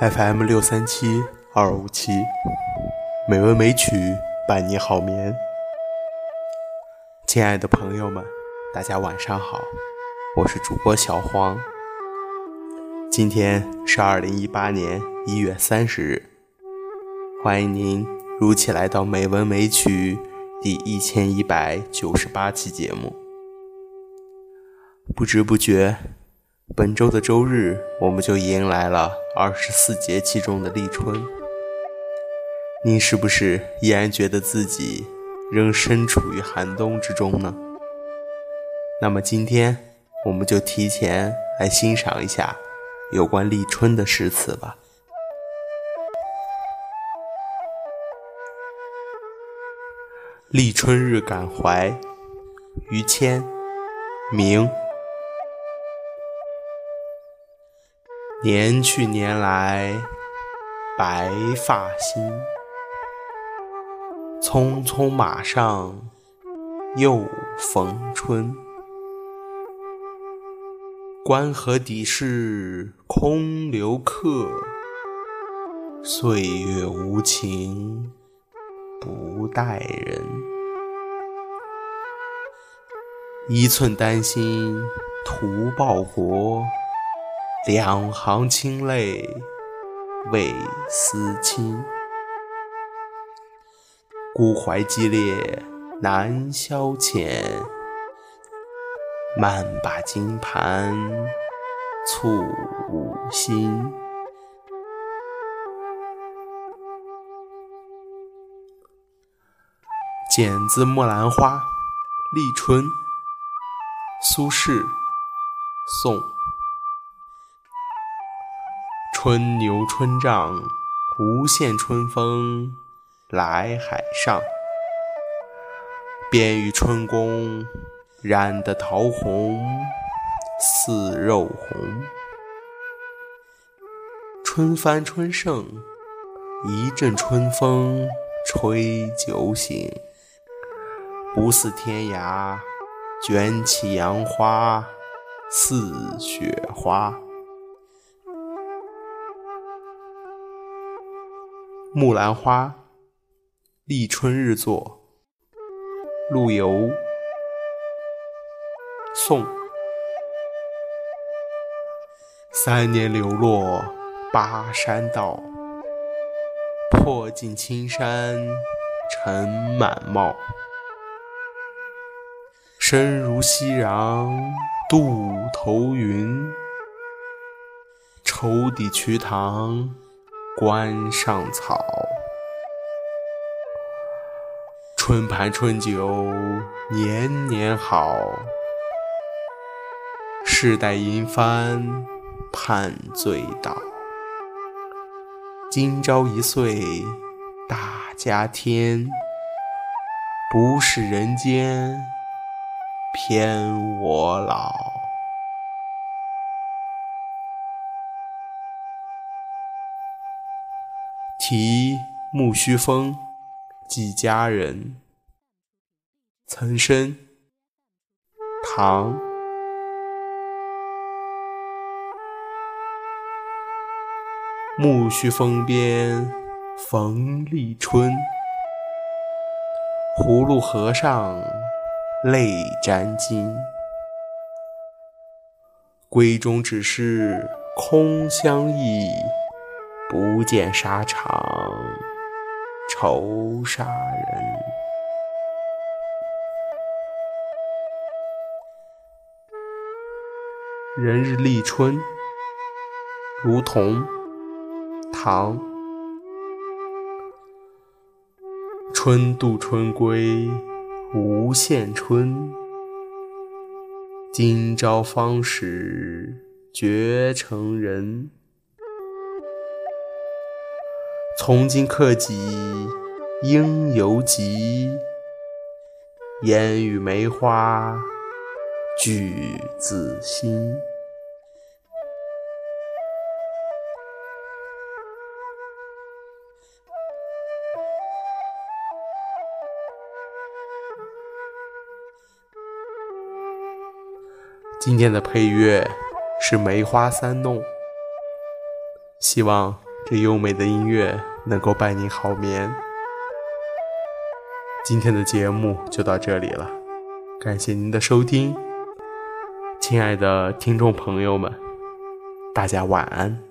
FM 六三七二五七，美文美曲伴你好眠。亲爱的朋友们，大家晚上好，我是主播小黄。今天是二零一八年一月三十日，欢迎您如期来到《美文美曲》第一千一百九十八期节目。不知不觉。本周的周日，我们就迎来了二十四节气中的立春。您是不是依然觉得自己仍身处于寒冬之中呢？那么今天，我们就提前来欣赏一下有关立春的诗词吧。立春日感怀，于谦，明。年去年来，白发新。匆匆马上又逢春。关河底事空留客，岁月无情不待人。一寸丹心图报国。两行清泪为思亲，孤怀激烈难消遣，慢把金盘促舞心。剪字木兰花，立春。苏轼，宋。春牛春帐，无限春风来海上。便与春宫染得桃红似肉红。春幡春盛，一阵春风吹酒醒。不似天涯卷起杨花似雪花。木兰花，立春日作。陆游，宋。三年流落巴山道，破尽青山尘满帽。身如夕阳渡头云，愁抵瞿塘。关上草，春盘春酒年年好。世代银帆盼醉倒。今朝一岁大家添，不是人间偏我老。题木须峰寄佳人。岑参，唐。木须峰边逢立春，葫芦河上泪沾襟。闺中只是空相忆。不见沙场愁杀人。人日立春，如同唐。春度春归无限春，今朝方始觉成人。从今克己应犹及，烟雨梅花俱自新。今天的配乐是《梅花三弄》，希望。这优美的音乐能够伴你好眠。今天的节目就到这里了，感谢您的收听，亲爱的听众朋友们，大家晚安。